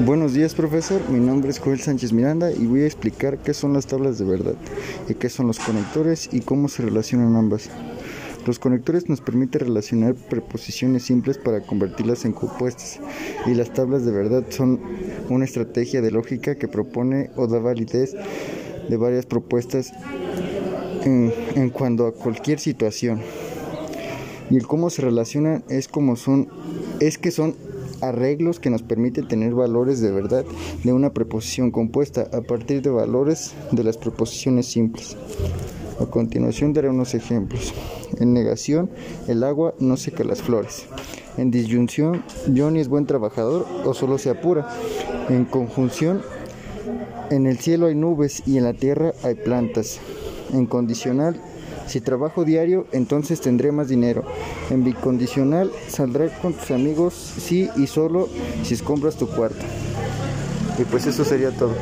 Buenos días profesor, mi nombre es Joel Sánchez Miranda y voy a explicar qué son las tablas de verdad y qué son los conectores y cómo se relacionan ambas. Los conectores nos permiten relacionar preposiciones simples para convertirlas en compuestas y las tablas de verdad son una estrategia de lógica que propone o da validez de varias propuestas en, cuanto a cualquier situación. Y el cómo se relacionan es como son es que son arreglos que nos permiten tener valores de verdad de una preposición compuesta a partir de valores de las preposiciones simples. A continuación daré unos ejemplos. En negación, el agua no seca las flores. En disyunción, Johnny es buen trabajador o solo se apura. En conjunción, en el cielo hay nubes y en la tierra hay plantas. En condicional, si trabajo diario, entonces tendré más dinero. En bicondicional, saldré con tus amigos si y solo si compras tu cuarto. Y pues eso sería todo.